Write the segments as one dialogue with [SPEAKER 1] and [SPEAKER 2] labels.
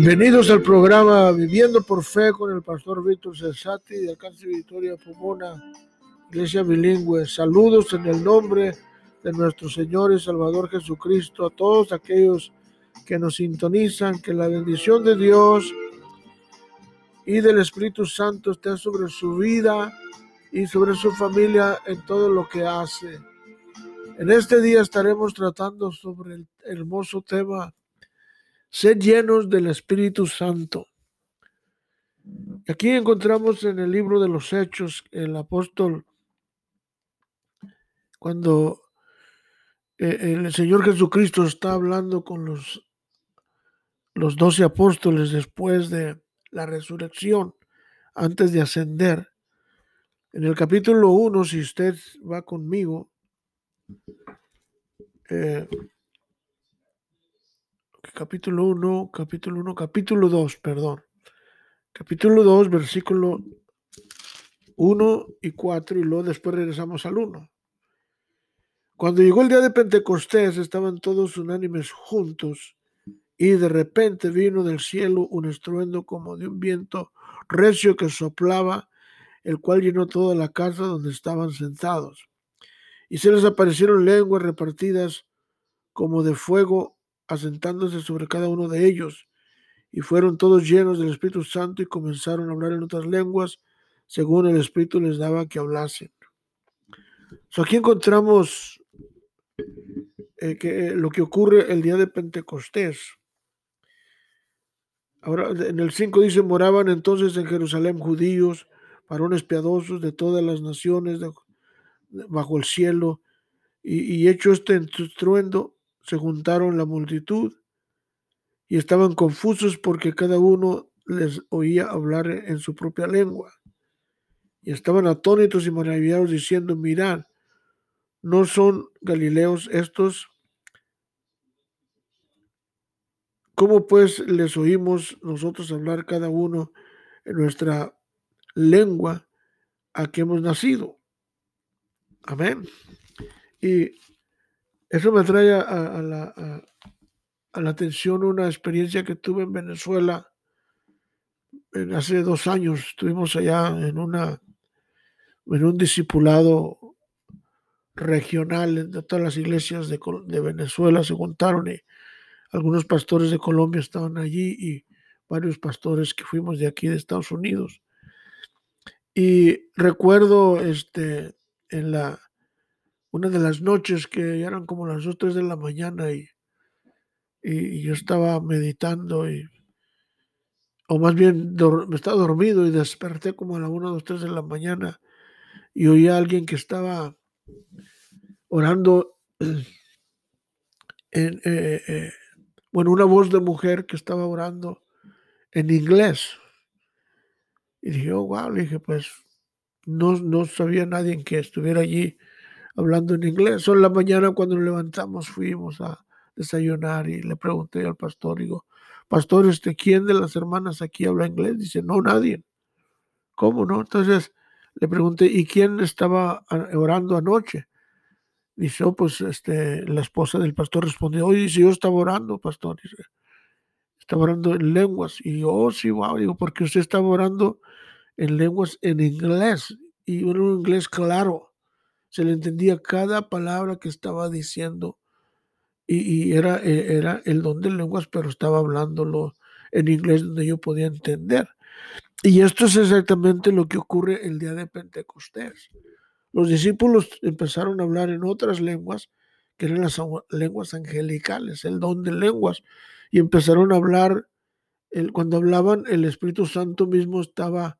[SPEAKER 1] Bienvenidos al programa Viviendo por Fe con el pastor Víctor Cesati de Alcance Victoria Pomona, Iglesia Bilingüe. Saludos en el nombre de nuestro Señor y Salvador Jesucristo a todos aquellos que nos sintonizan, que la bendición de Dios y del Espíritu Santo esté sobre su vida y sobre su familia en todo lo que hace. En este día estaremos tratando sobre el hermoso tema Sed llenos del Espíritu Santo. Aquí encontramos en el libro de los Hechos el apóstol cuando eh, el Señor Jesucristo está hablando con los, los doce apóstoles después de la resurrección, antes de ascender. En el capítulo 1, si usted va conmigo, eh, capítulo 1, capítulo 1, capítulo 2, perdón. Capítulo 2, versículo 1 y 4 y luego después regresamos al 1. Cuando llegó el día de Pentecostés estaban todos unánimes juntos y de repente vino del cielo un estruendo como de un viento recio que soplaba, el cual llenó toda la casa donde estaban sentados. Y se les aparecieron lenguas repartidas como de fuego asentándose sobre cada uno de ellos, y fueron todos llenos del Espíritu Santo y comenzaron a hablar en otras lenguas, según el Espíritu les daba que hablasen. aquí encontramos eh, que, eh, lo que ocurre el día de Pentecostés. Ahora en el 5 dice, moraban entonces en Jerusalén judíos, varones piadosos de todas las naciones bajo el cielo, y, y hecho este estruendo, se juntaron la multitud y estaban confusos porque cada uno les oía hablar en su propia lengua. Y estaban atónitos y maravillados diciendo, mirad, ¿no son galileos estos? ¿Cómo pues les oímos nosotros hablar cada uno en nuestra lengua a que hemos nacido? Amén. Y eso me trae a, la, atención una experiencia que tuve en Venezuela hace dos años. Estuvimos allá en, una, en un discipulado regional de todas las iglesias de, de Venezuela se juntaron y algunos pastores de Colombia estaban allí y varios pastores que fuimos de aquí de Estados Unidos. Y recuerdo este, en la, una de las noches que eran como las 2, 3 de la mañana y, y, yo estaba meditando y, o más bien me estaba dormido y desperté como a las 1, 2, 3 de la mañana y oí a alguien que estaba orando en, eh, eh, bueno, una voz de mujer que estaba orando en inglés. Y dije, oh, wow, le dije, pues no, no sabía nadie que estuviera allí hablando en inglés. Son la mañana cuando nos levantamos fuimos a desayunar y le pregunté al pastor, digo, pastor, este, ¿quién de las hermanas aquí habla inglés? Dice, no, nadie. ¿Cómo no? Entonces le pregunté, ¿y quién estaba orando anoche? Dice, oh, pues este, la esposa del pastor respondió, oye, dice, yo estaba orando, pastor. Dice, estaba orando en lenguas. Y yo, oh, sí, wow, digo, porque usted estaba orando en lenguas en inglés y en un inglés claro se le entendía cada palabra que estaba diciendo y, era, e, era el don de lenguas, pero estaba hablándolo en inglés donde yo podía entender. Y esto es exactamente lo que ocurre el día de Pentecostés. Los discípulos empezaron a hablar en otras lenguas, que eran las lenguas angelicales, el don de lenguas, y empezaron a hablar, el, cuando hablaban, el Espíritu Santo mismo estaba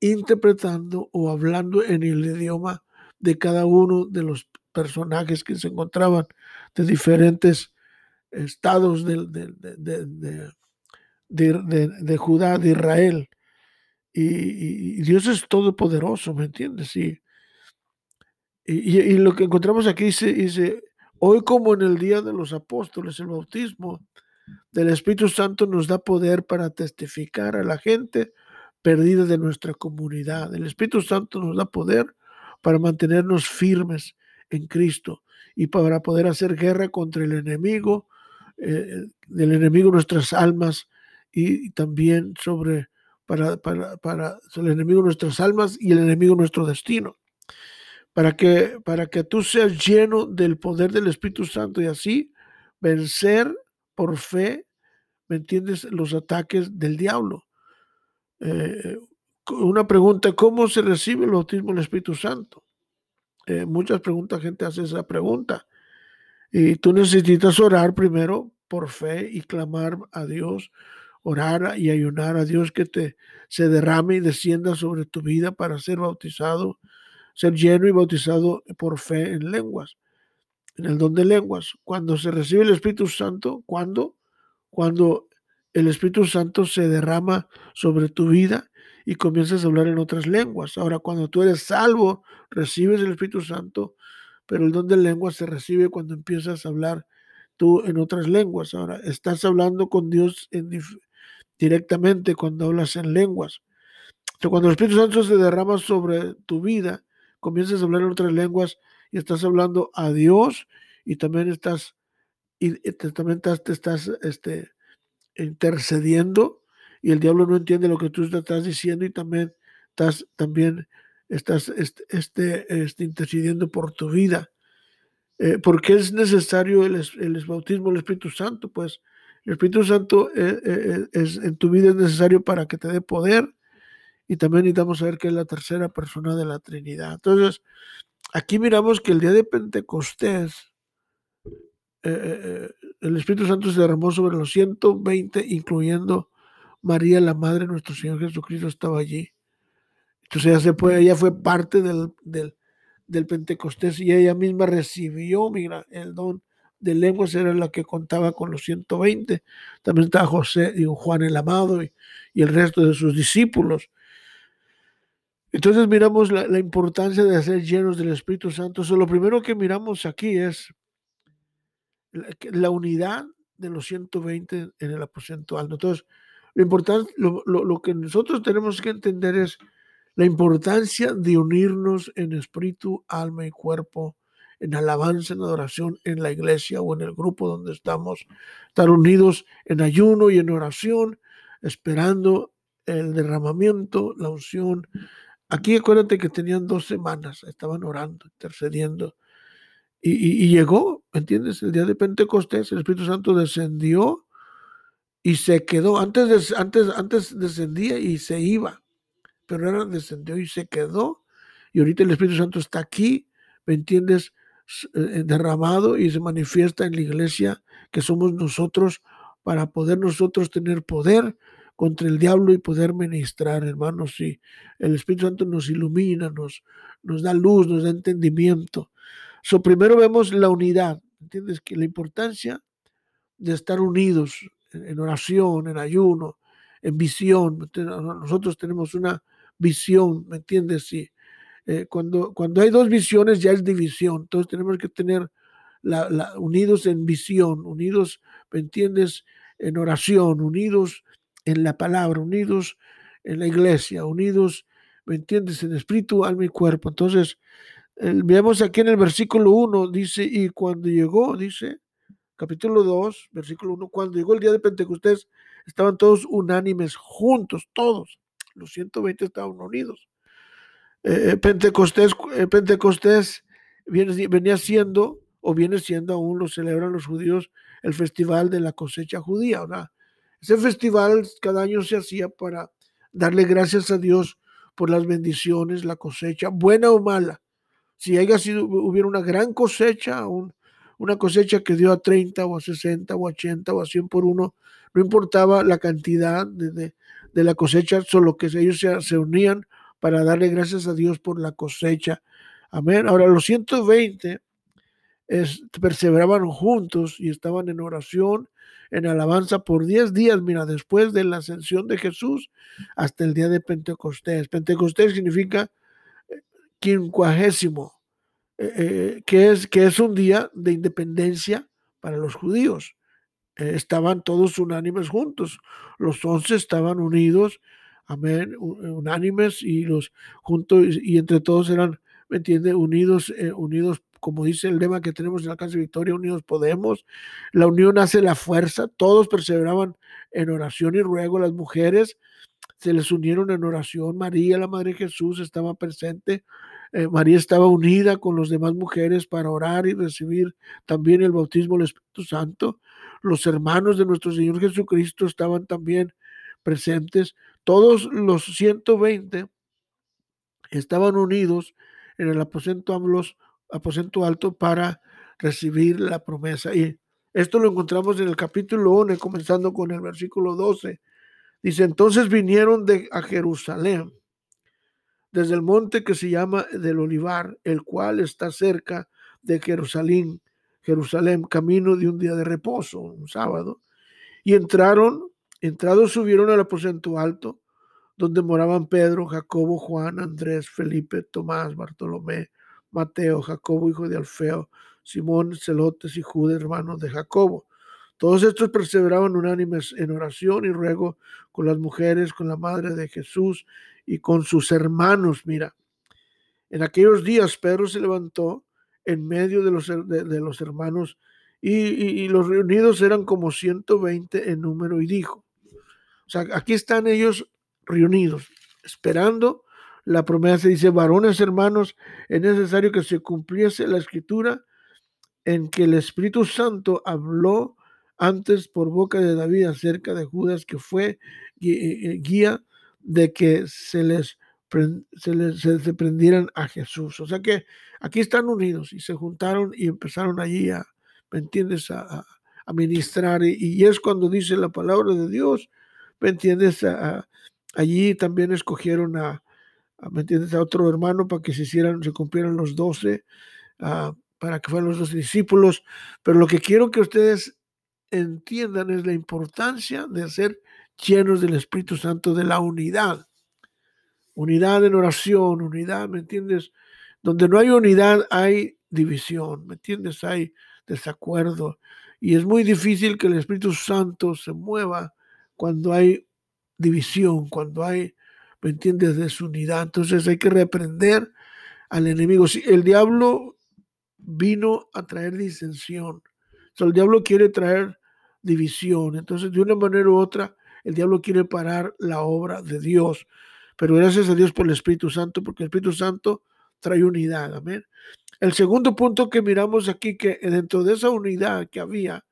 [SPEAKER 1] interpretando o hablando en el idioma de cada uno de los personajes que se encontraban de diferentes estados de, de, Judá, de Israel. Y, Dios es todopoderoso, ¿me entiendes? Y, y, lo que encontramos aquí dice, dice, hoy como en el día de los apóstoles, el bautismo del Espíritu Santo nos da poder para testificar a la gente perdida de nuestra comunidad. El Espíritu Santo nos da poder para mantenernos firmes en Cristo y para poder hacer guerra contra el enemigo, eh, del enemigo nuestras almas y también sobre para, para, para el enemigo nuestras almas y el enemigo nuestro destino. Para que, para que tú seas lleno del poder del Espíritu Santo y así vencer por fe, ¿me entiendes?, los ataques del diablo. Eh, una pregunta, ¿cómo se recibe el bautismo del Espíritu Santo? Eh, muchas preguntas, gente hace esa pregunta. Y tú necesitas orar primero por fe y clamar a Dios, orar y ayunar a Dios que te se derrame y descienda sobre tu vida para ser bautizado, ser lleno y bautizado por fe en lenguas, en el don de lenguas. Cuando se recibe el Espíritu Santo, ¿cuándo? Cuando el Espíritu Santo se derrama sobre tu vida y comienzas a hablar en otras lenguas. Ahora, cuando tú eres salvo, recibes el Espíritu Santo, pero el don de lenguas se recibe cuando empiezas a hablar tú en otras lenguas. Ahora, estás hablando con Dios directamente cuando hablas en lenguas. cuando el Espíritu Santo se derrama sobre tu vida, comienzas a hablar en otras lenguas y estás hablando a Dios y también estás, y también estás, te estás este, intercediendo y el diablo no entiende lo que tú estás diciendo y también estás, también estás este, este, intercediendo por tu vida. Eh, ¿Por qué es necesario el, el, bautismo del Espíritu Santo? Pues el Espíritu Santo eh, eh, es, en tu vida es necesario para que te dé poder y también necesitamos saber que es la tercera persona de la Trinidad. Entonces, aquí miramos que el día de Pentecostés, el Espíritu Santo se derramó sobre los 120, incluyendo María, la Madre de nuestro Señor Jesucristo, estaba allí. Entonces ella, se fue, ella fue parte del, del, Pentecostés y ella misma recibió, mira, el don de lenguas era la que contaba con los 120. También estaba José y Juan el Amado y, el resto de sus discípulos. Entonces miramos la, importancia de ser llenos del Espíritu Santo. So, lo primero que miramos aquí es la, la, unidad de los 120 en el aposento alto. Entonces, lo, importante, lo, que nosotros tenemos que entender es la importancia de unirnos en espíritu, alma y cuerpo, en alabanza, en adoración, en la iglesia o en el grupo donde estamos, estar unidos en ayuno y en oración, esperando el derramamiento, la unción. Aquí acuérdate que tenían dos semanas, estaban orando, intercediendo. Y, y, y llegó, ¿entiendes? El día de Pentecostés, el Espíritu Santo descendió y se quedó. Antes, antes, antes descendía y se iba, pero ahora descendió y se quedó. Y ahorita el Espíritu Santo está aquí, ¿me entiendes? Eh, derramado y se manifiesta en la iglesia que somos nosotros para poder nosotros tener poder contra el diablo y poder ministrar, hermanos. Y el Espíritu Santo nos ilumina, nos, nos da luz, nos da entendimiento. So, primero vemos la unidad, ¿entiendes? Que la importancia de estar unidos, en oración, en ayuno, en visión. Nosotros tenemos una visión, ¿me entiendes? Sí. Eh, cuando, cuando hay dos visiones ya es división, entonces tenemos que tener la, unidos en visión, unidos, ¿me entiendes? En oración, unidos en la palabra, unidos en la iglesia, unidos, ¿me entiendes? En espíritu, alma y cuerpo. Entonces, veamos aquí en el versículo 1, dice, y cuando llegó, dice, capítulo 2, versículo 1, cuando llegó el día de Pentecostés, estaban todos unánimes, juntos, todos. Los 120 estaban unidos. Eh, eh, Pentecostés, eh, Pentecostés viene, venía siendo, o viene siendo aún, lo celebran los judíos, el festival de la cosecha judía. Ese festival cada año se hacía para darle gracias a Dios por las bendiciones, la cosecha, buena o mala. Si haya sido, hubiera una gran cosecha, un, una cosecha que dio a 30 o a 60 o a 80 o a 100 por uno, no importaba la cantidad de, la cosecha, solo que ellos se, unían para darle gracias a Dios por la cosecha. Amén. Ahora los 120 perseveraban juntos y estaban en oración, en alabanza por 10 días, mira, después de la ascensión de Jesús hasta el día de Pentecostés. Pentecostés significa eh, quincuagésimo, eh, eh, que, es, que es un día de independencia para los judíos. Eh, estaban todos unánimes juntos, los once estaban unidos, amén, unánimes y los juntos y, entre todos eran, ¿me entiende? Unidos, unidos, como dice el lema que tenemos en de Victoria, unidos podemos. La unión hace la fuerza, todos perseveraban en oración y ruego. Las mujeres se les unieron en oración. María, la Madre de Jesús, estaba presente. Eh, María estaba unida con las demás mujeres para orar y recibir también el bautismo del Espíritu Santo. Los hermanos de nuestro Señor Jesucristo estaban también presentes. Todos los 120 estaban unidos en el aposento, aposento alto para recibir la promesa. Y esto lo encontramos en el capítulo 1, comenzando con el versículo 12. Dice, entonces vinieron de, a Jerusalén, desde el monte que se llama del Olivar, el cual está cerca de Jerusalén, Jerusalén, camino de un día de reposo, un sábado. Y entraron, entrados subieron al aposento alto, donde moraban Pedro, Jacobo, Juan, Andrés, Felipe, Tomás, Bartolomé, Mateo, Jacobo, hijo de Alfeo, Simón, Celotes y Judas, hermanos de Jacobo. Todos estos perseveraban unánimes en oración y ruego con las mujeres, con la madre de Jesús y con sus hermanos. Mira, en aquellos días Pedro se levantó en medio de los, de, los hermanos y, los reunidos eran como 120 en número y dijo, o sea, aquí están ellos reunidos, esperando la promesa. Dice, varones hermanos, es necesario que se cumpliese la escritura en que el Espíritu Santo habló antes por boca de David acerca de Judas, que fue eh, guía de que se les, se les se prendieran a Jesús. O sea que aquí están unidos y se juntaron y empezaron allí a, ¿me entiendes?, a, a ministrar. Y, es cuando dice la palabra de Dios, ¿me entiendes? allí también escogieron a, ¿me entiendes?, a otro hermano para que se hicieran, se cumplieran los doce para que fueran los dos discípulos, pero lo que quiero que ustedes entiendan es la importancia de ser llenos del Espíritu Santo, de la unidad. Unidad en oración, unidad, ¿me entiendes? Donde no hay unidad hay división, ¿me entiendes? Hay desacuerdo. Y es muy difícil que el Espíritu Santo se mueva cuando hay división, cuando hay, ¿me entiendes?, desunidad. Entonces hay que reprender al enemigo. Si el diablo vino a traer disensión. el diablo quiere traer división. Entonces, de una manera u otra, el diablo quiere parar la obra de Dios. Pero gracias a Dios por el Espíritu Santo, porque el Espíritu Santo trae unidad. Amén. El segundo punto que miramos aquí, que dentro de esa unidad que había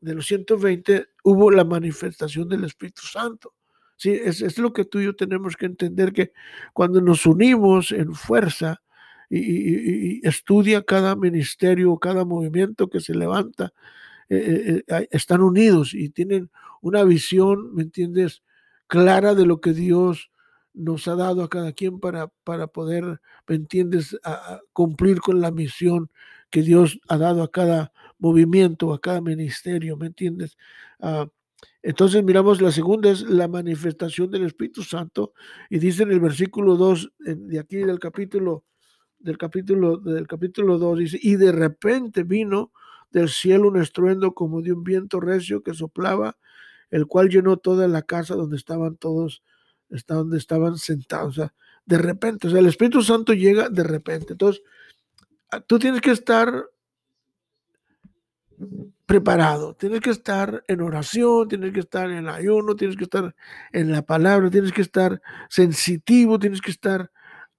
[SPEAKER 1] de los 120, hubo la manifestación del Espíritu Santo. Sí, es, es lo que tú y yo tenemos que entender, que cuando nos unimos en fuerza, y, estudia cada ministerio, cada movimiento que se levanta, eh, eh, eh, están unidos y tienen una visión, ¿me entiendes?, clara de lo que Dios nos ha dado a cada quien para, para poder, ¿me entiendes?, cumplir con la misión que Dios ha dado a cada movimiento, a cada ministerio, ¿me entiendes? Ah, entonces miramos la segunda es la manifestación del Espíritu Santo y dice en el versículo 2 de aquí del capítulo del capítulo, del capítulo 2 dice, y de repente vino del cielo un estruendo como de un viento recio que soplaba, el cual llenó toda la casa donde estaban todos, donde estaban sentados. O sea, de repente, o sea, el Espíritu Santo llega de repente. Entonces, ah, tú tienes que estar preparado, tienes que estar en oración, tienes que estar en ayuno, tienes que estar en la palabra, tienes que estar sensitivo, tienes que estar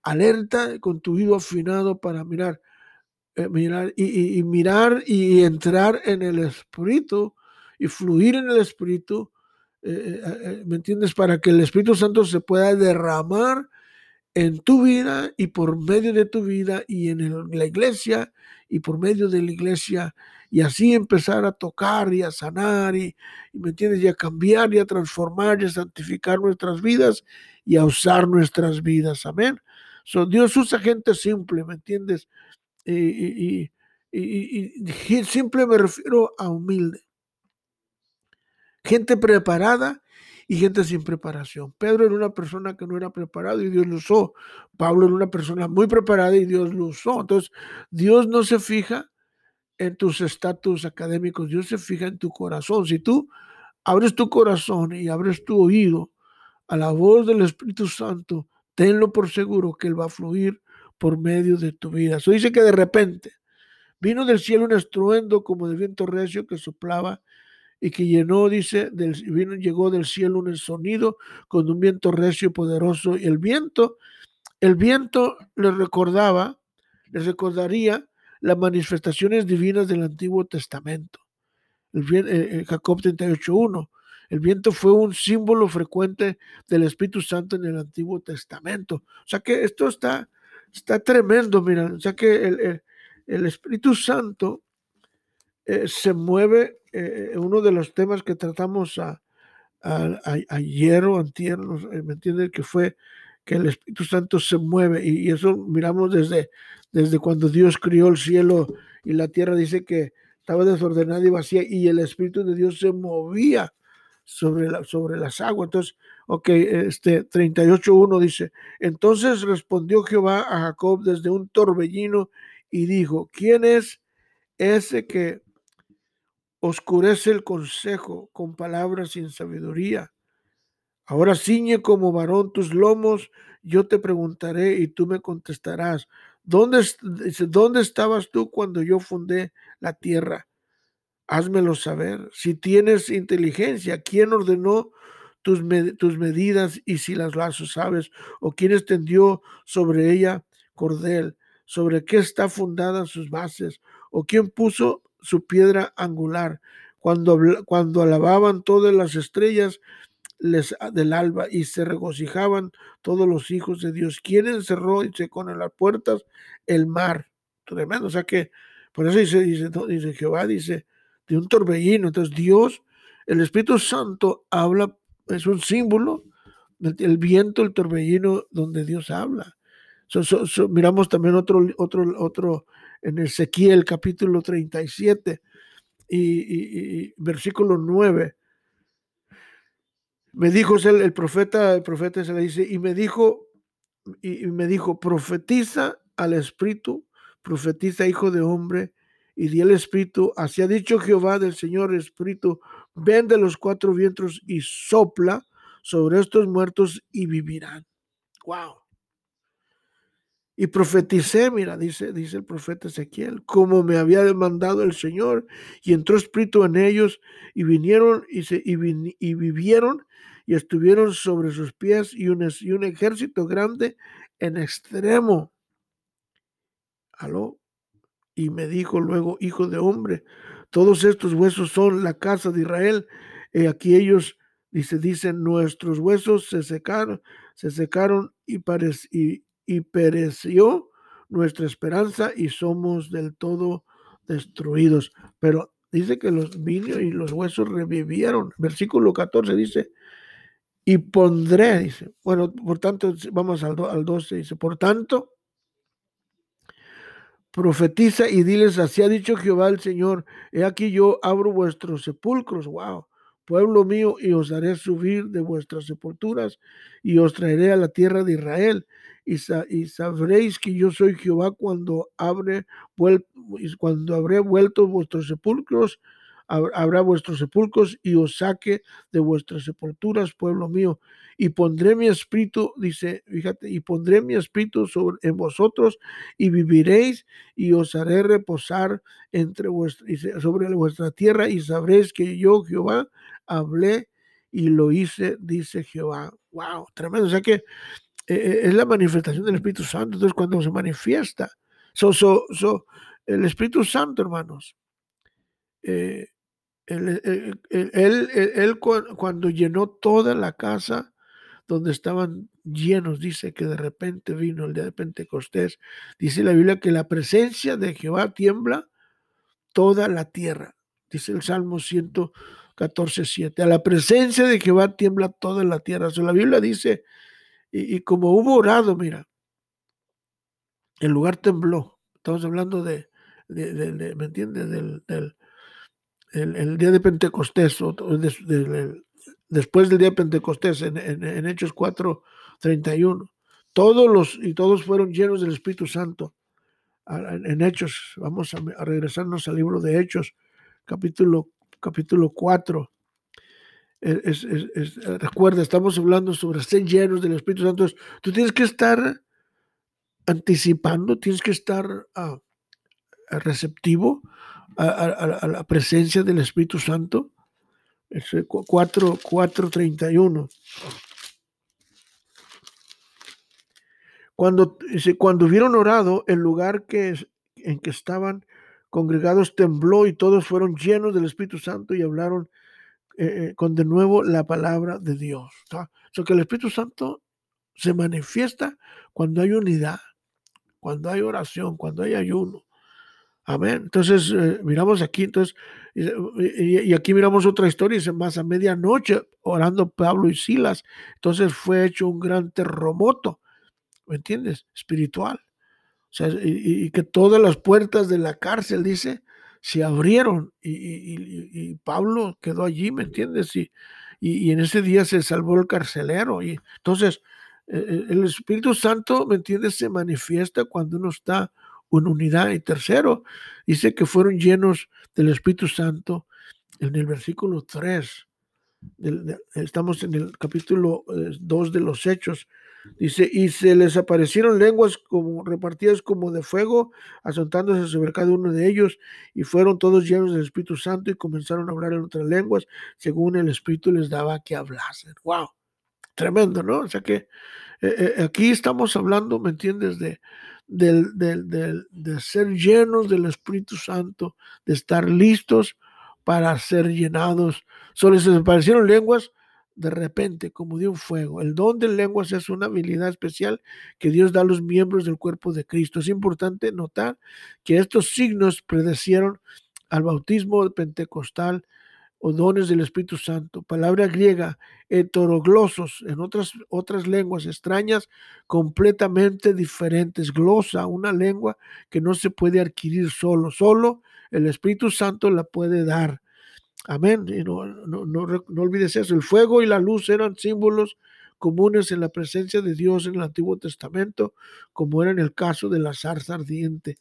[SPEAKER 1] alerta con tu oído afinado para mirar, eh, mirar y, mirar y entrar en el Espíritu y fluir en el Espíritu, eh, eh, ¿me entiendes? Para que el Espíritu Santo se pueda derramar en tu vida y por medio de tu vida y en la iglesia y por medio de la iglesia y así empezar a tocar y a sanar y, y, me entiendes y a cambiar y a transformar y a santificar nuestras vidas y a usar nuestras vidas amén Dios usa gente simple, ¿me entiendes? Y, simple me refiero a humilde. Gente preparada y gente sin preparación. Pedro era una persona que no era preparado y Dios lo usó. Pablo era una persona muy preparada y Dios lo usó. Entonces, Dios no se fija en tus estatus académicos, Dios se fija en tu corazón. Si tú abres tu corazón y abres tu oído a la voz del Espíritu Santo, tenlo por seguro que Él va a fluir por medio de tu vida. Eso dice que de repente vino del cielo un estruendo como de viento recio que soplaba, y que llenó, dice, del, vino, llegó del cielo un sonido con un viento recio y poderoso. Y el viento, el viento le recordaba, les recordaría las manifestaciones divinas del Antiguo Testamento. El, eh, eh, Jacob 38.1. El viento fue un símbolo frecuente del Espíritu Santo en el Antiguo Testamento. O sea que esto está, está tremendo, mira. O sea que el, el Espíritu Santo eh, se mueve, eh, uno de los temas que tratamos a, ayer o antier, ¿me? Que fue que el Espíritu Santo se mueve y, eso miramos desde, desde cuando Dios crió el cielo y la tierra, dice que estaba desordenada y vacía y el Espíritu de Dios se movía sobre, la, sobre las aguas. Entonces, ok, este 38.1 dice, entonces respondió Jehová a Jacob desde un torbellino y dijo, ¿quién es ese que oscurece el consejo con palabras sin sabiduría? Ahora ciñe como varón tus lomos, yo te preguntaré y tú me contestarás. ¿Dónde, ¿Dónde estabas tú cuando yo fundé la tierra? Házmelo saber. Si tienes inteligencia, ¿quién ordenó tus, tus medidas y si las lazos sabes? ¿O quién extendió sobre ella cordel? sobre qué está fundada sus bases o quién puso su piedra angular. Cuando, cuando alababan todas las estrellas les, del alba y se regocijaban todos los hijos de Dios. ¿Quién encerró y se con las puertas el mar? Tremendo. O sea que, por eso dice, dice, dice Jehová, dice, de un torbellino. Entonces Dios, el Espíritu Santo habla, es un símbolo del viento, el torbellino donde Dios habla miramos también otro, otro, otro en Ezequiel capítulo 37 y, y, versículo 9. Me dijo el, el, profeta, el profeta se le dice, y me dijo, y, me dijo, profetiza al espíritu, profetiza hijo de hombre, y di el espíritu, así ha dicho Jehová del Señor espíritu, ven de los cuatro vientos y sopla sobre estos muertos y vivirán. Wow. Y profeticé, mira, dice, dice el profeta Ezequiel, como me había demandado el Señor, y entró espíritu en ellos, y vinieron y, se, y, vivieron, y estuvieron sobre sus pies, y un, y un ejército grande en extremo. Aló. Y me dijo luego, hijo de hombre, todos estos huesos son la casa de Israel. Y aquí ellos, dice, dicen, nuestros huesos se secaron, se secaron y, y, pereció nuestra esperanza y somos del todo destruidos. Pero dice que los vinios y los huesos revivieron. Versículo 14 dice, y pondré, dice, bueno, por tanto, vamos al, al 12, dice, por tanto, profetiza y diles, así ha dicho Jehová el Señor, he aquí yo abro vuestros sepulcros, wow, pueblo mío, y os haré subir de vuestras sepulturas y os traeré a la tierra de Israel y, sabréis que yo soy Jehová cuando, abre, cuando habré vuelto vuestros sepulcros, habrá vuestros sepulcros y os saque de vuestras sepulturas, pueblo mío, y pondré mi espíritu, dice, fíjate, y pondré mi espíritu sobre, en vosotros y viviréis y os haré reposar entre vuestra, sobre vuestra tierra y sabréis que yo, Jehová, hablé y lo hice, dice Jehová. Wow, tremendo. O sea que eh, eh, es la manifestación del Espíritu Santo. Entonces, cuando se manifiesta, so, so, el Espíritu Santo, hermanos, eh, él, cuando llenó toda la casa donde estaban llenos, dice que de repente vino el día de Pentecostés, dice la Biblia que la presencia de Jehová tiembla toda la tierra, dice el Salmo 114, 7, a la presencia de Jehová tiembla toda la tierra. So, la Biblia dice y, como hubo orado, mira, el lugar tembló. Estamos hablando de, ¿me entiendes? Del, el, día de Pentecostés, después del día de Pentecostés, en, en, Hechos 4, 31. Todos los, y todos fueron llenos del Espíritu Santo. En Hechos, vamos a, regresarnos al libro de Hechos, capítulo, capítulo 4 recuerda, estamos hablando sobre ser llenos del Espíritu Santo. Tú tienes que estar anticipando, tienes que estar ah, receptivo a, la presencia del Espíritu Santo. Es 4, 4.31. Cuando, cuando hubieron orado, el lugar que, en que estaban congregados tembló y todos fueron llenos del Espíritu Santo y hablaron eh, eh, con de nuevo la palabra de Dios. O que el Espíritu Santo se manifiesta cuando hay unidad, cuando hay oración, cuando hay ayuno. Amén. Entonces, eh, miramos aquí, entonces, y, aquí miramos otra historia, dice, más a medianoche, orando Pablo y Silas, entonces fue hecho un gran terremoto ¿me entiendes? Espiritual. O sea, y, que todas las puertas de la cárcel, dice, se abrieron y, Pablo quedó allí, ¿me entiendes? Y, y, en ese día se salvó el carcelero. Y entonces, e, e, el Espíritu Santo, ¿me entiendes? Se manifiesta cuando uno está en unidad. Y tercero, dice que fueron llenos del Espíritu Santo en el versículo 3. estamos en el capítulo 2 eh, de los Hechos. Dice, y se les aparecieron lenguas como repartidas como de fuego, asentándose sobre cada uno de ellos, y fueron todos llenos del Espíritu Santo y comenzaron a hablar en otras lenguas, según el Espíritu les daba que hablasen. ¡Wow! Tremendo, ¿no? O sea que eh, eh, aquí estamos hablando, ¿me entiendes? De, de ser llenos del Espíritu Santo, de estar listos para ser llenados. Solo se aparecieron lenguas de repente, como de un fuego. El don de lenguas es una habilidad especial que Dios da a los miembros del cuerpo de Cristo. Es importante notar que estos signos predecieron al bautismo pentecostal o dones del Espíritu Santo. Palabra griega, heteroglosos, en otras, otras lenguas extrañas, completamente diferentes. Glosa, una lengua que no se puede adquirir solo. Solo el Espíritu Santo la puede dar. Amén. Y no, no, no, olvides eso. El fuego y la luz eran símbolos comunes en la presencia de Dios en el Antiguo Testamento, como era en el caso de la zarza ardiente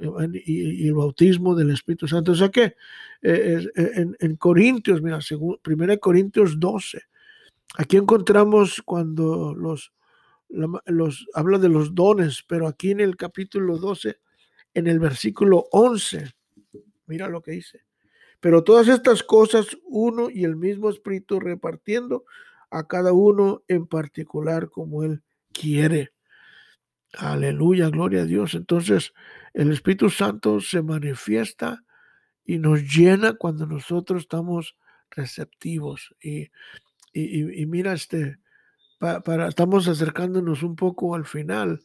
[SPEAKER 1] y, el bautismo del Espíritu Santo. O sea que eh, en, en, Corintios, mira, según 1 Corintios 12, aquí encontramos cuando los, los habla de los dones, pero aquí en el capítulo 12, en el versículo 11, mira lo que dice. Pero todas estas cosas, uno y el mismo Espíritu repartiendo a cada uno en particular como Él quiere. Aleluya, gloria a Dios. Entonces, el Espíritu Santo se manifiesta y nos llena cuando nosotros estamos receptivos. Y, y, mira, este, para, estamos acercándonos un poco al final.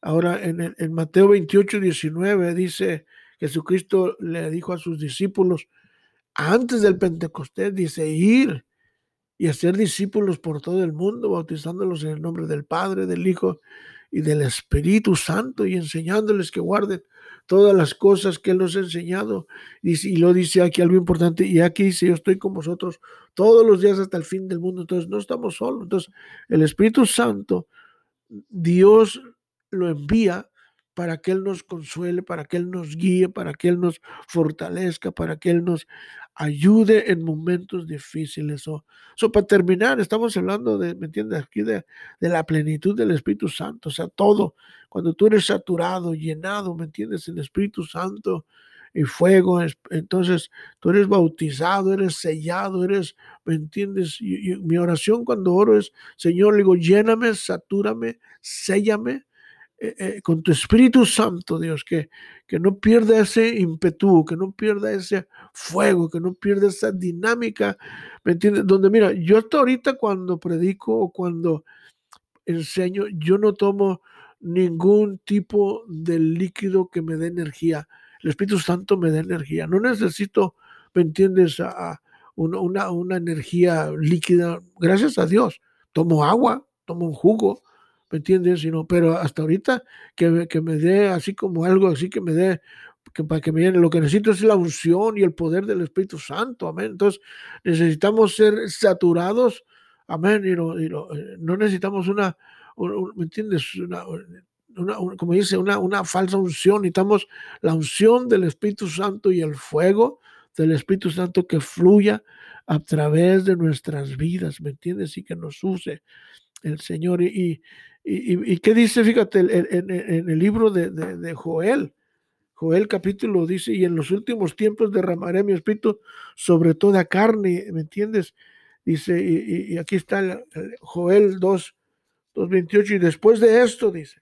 [SPEAKER 1] Ahora, en, en Mateo 28, 19 dice, Jesucristo le dijo a sus discípulos, antes del Pentecostés, dice ir y hacer discípulos por todo el mundo, bautizándolos en el nombre del Padre, del Hijo y del Espíritu Santo y enseñándoles que guarden todas las cosas que Él nos ha enseñado. Y, lo dice aquí algo importante, y aquí dice, yo estoy con vosotros todos los días hasta el fin del mundo. Entonces no estamos solos. Entonces el Espíritu Santo, Dios lo envía para que Él nos consuele, para que Él nos guíe, para que Él nos fortalezca, para que Él nos ayude en momentos difíciles. O, para terminar, estamos hablando de, ¿me entiendes? Aquí de, de, la plenitud del Espíritu Santo, o sea, todo. Cuando tú eres saturado, llenado, ¿me entiendes? El Espíritu Santo y fuego, entonces tú eres bautizado, eres sellado, eres, ¿me entiendes? mi oración cuando oro es, Señor, le digo, lléname, satúrame, séllame eh, eh, con tu Espíritu Santo, Dios, que, que no pierda ese ímpetu, que no pierda ese fuego, que no pierda esa dinámica, ¿me entiendes? Donde mira, yo hasta ahorita cuando predico o cuando enseño, yo no tomo ningún tipo de líquido que me dé energía. El Espíritu Santo me da energía. No necesito, ¿me entiendes? Una, una energía líquida. Gracias a Dios. Tomo agua, tomo un jugo, ¿me entiendes? Sino, pero hasta ahorita que, que me dé así como algo, así que me dé, que para que me llene, lo que necesito es la unción y el poder del Espíritu Santo, amén. Entonces necesitamos ser saturados, amén, y, no, eh, no necesitamos una, ¿me entiendes? Una, una, como dice, una, una falsa unción, necesitamos la unción del Espíritu Santo y el fuego del Espíritu Santo que fluya a través de nuestras vidas, ¿me entiendes? Y que nos use el Señor. Y, y, qué dice, fíjate, en, el libro de, Joel, Joel capítulo dice, y en los últimos tiempos derramaré mi espíritu sobre toda carne, ¿me entiendes? Dice, y, aquí está Joel 2, 2.28, y después de esto, dice,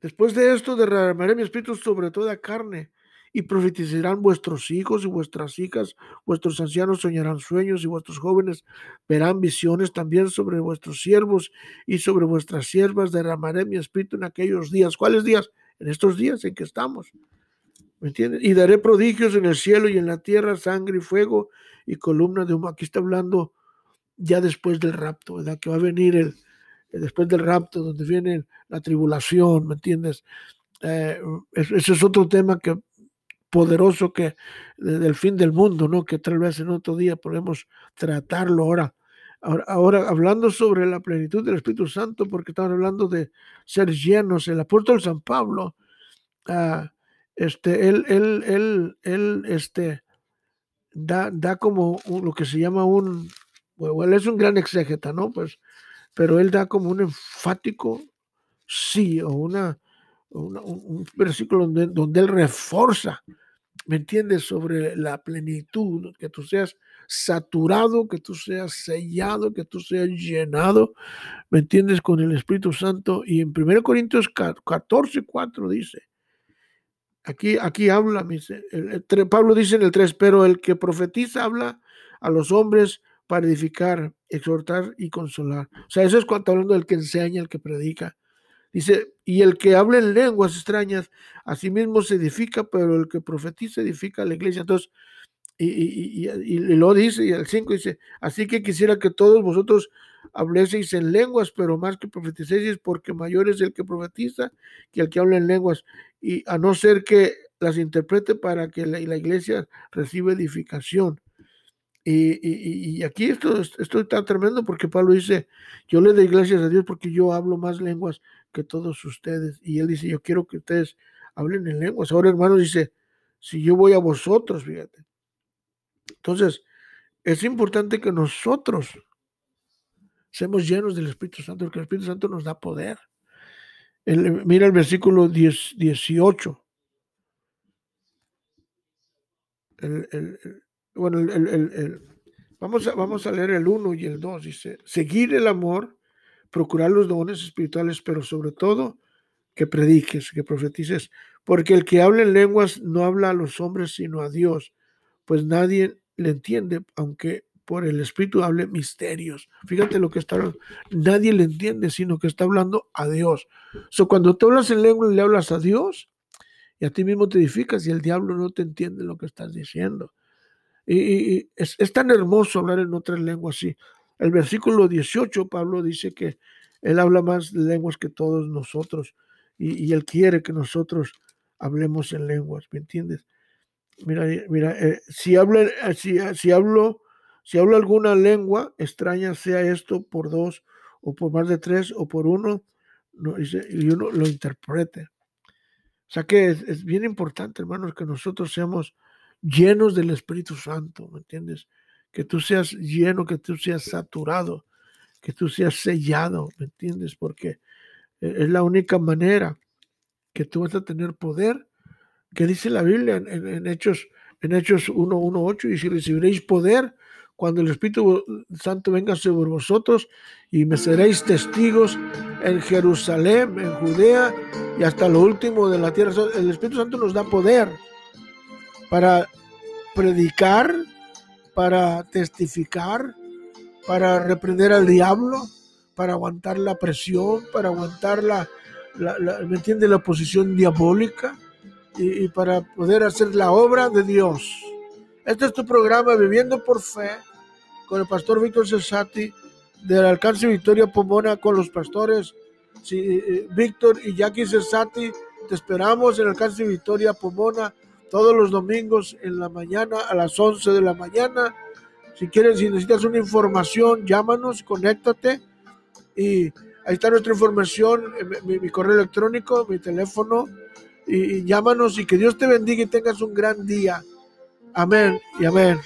[SPEAKER 1] después de esto derramaré mi espíritu sobre toda carne, y profetizarán vuestros hijos y vuestras hijas, vuestros ancianos soñarán sueños y vuestros jóvenes verán visiones también sobre vuestros siervos y sobre vuestras siervas derramaré mi espíritu en aquellos días. ¿Cuáles días? En estos días en que estamos. ¿Me entienden? Y daré prodigios en el cielo y en la tierra, sangre y fuego y columna de humo. Aquí está hablando ya después del rapto, ¿verdad? Que va a venir el, después del rapto, donde viene la tribulación, ¿me entiendes? Eh, ese es otro tema que poderoso que del fin del mundo, ¿no? Que tal vez en otro día podemos tratarlo ahora. Ahora, hablando sobre la plenitud del Espíritu Santo, porque estamos hablando de ser llenos, el apóstol San Pablo, uh, este, él, él, él, este, da, da como lo que se llama un, bueno, él es un gran exégeta, ¿no? Pues, pero él da como un enfático sí o una, un versículo donde, donde él reforza ¿me entiendes? Sobre la plenitud, que tú seas saturado, que tú seas sellado, que tú seas llenado, ¿me entiendes? Con el Espíritu Santo. Y en 1 Corintios 14, 4 dice, aquí, aquí habla, Pablo dice en el 3, pero el que profetiza habla a los hombres para edificar, exhortar y consolar. O sea, eso es cuando hablando del que enseña, el que predica. Dice, y el que habla en lenguas extrañas, a sí mismo se edifica, pero el que profetiza edifica a la iglesia. Entonces, y, lo dice, y el 5 dice, así que quisiera que todos vosotros habléis en lenguas, pero más que profeticéis, porque mayor es el que profetiza que el que habla en lenguas, y a no ser que las interprete para que la, la iglesia reciba edificación. Y, aquí esto, esto está tremendo porque Pablo dice, yo le doy gracias a Dios porque yo hablo más lenguas que todos ustedes. Y él dice, yo quiero que ustedes hablen en lenguas. Ahora, hermanos, dice, si yo voy a vosotros, fíjate. Entonces, es importante que nosotros seamos llenos del Espíritu Santo, porque el Espíritu Santo nos da poder. mira el versículo 10, 18. el, bueno, el, vamos, a, vamos a leer el 1 y el 2. Dice, seguir el amor, procurar los dones espirituales, pero sobre todo que prediques, que profetices, porque el que habla en lenguas no habla a los hombres, sino a Dios, pues nadie le entiende, aunque por el Espíritu hable misterios. Fíjate lo que está hablando. Nadie le entiende, sino que está hablando a Dios. So, cuando tú hablas en lengua, le hablas a Dios y a ti mismo te edificas y el diablo no te entiende lo que estás diciendo. Y, es, tan hermoso hablar en otras lenguas. Sí. El versículo 18, Pablo dice que él habla más lenguas que todos nosotros y, él quiere que nosotros hablemos en lenguas, ¿me entiendes? Mira, mira, eh, si, habla, eh, si, eh, si, hablo, si hablo alguna lengua extraña, sea esto por dos o por más de tres o por uno, no, y uno lo interprete. O sea que es, es bien importante, hermanos, que nosotros seamos llenos del Espíritu Santo, ¿me entiendes? Que tú seas lleno, que tú seas saturado, que tú seas sellado, ¿me entiendes? Porque e, es la única manera que tú vas a tener poder, que dice la Biblia en, Hechos en Hechos 1.1.8, y si recibiréis poder cuando el Espíritu Santo venga sobre vosotros y me seréis testigos en Jerusalén, en Judea y hasta lo último de la tierra. El Espíritu Santo nos da poder para predicar, para testificar, para reprender al diablo, para aguantar la presión, para aguantar la, ¿me entiende? La oposición diabólica y, para poder hacer la obra de Dios. Este es tu programa Viviendo por Fe con el pastor Víctor Cesati del Alcance Victoria Pomona con los pastores eh, Víctor y Jackie Cesati. Te esperamos en el Alcance Victoria Pomona todos los domingos en la mañana a las 11 de la mañana. Si quieres, si necesitas una información, llámanos, conéctate y ahí está nuestra información, eh, mi, correo electrónico, mi teléfono y, y llámanos y que Dios te bendiga y tengas un gran día. Amén y amén.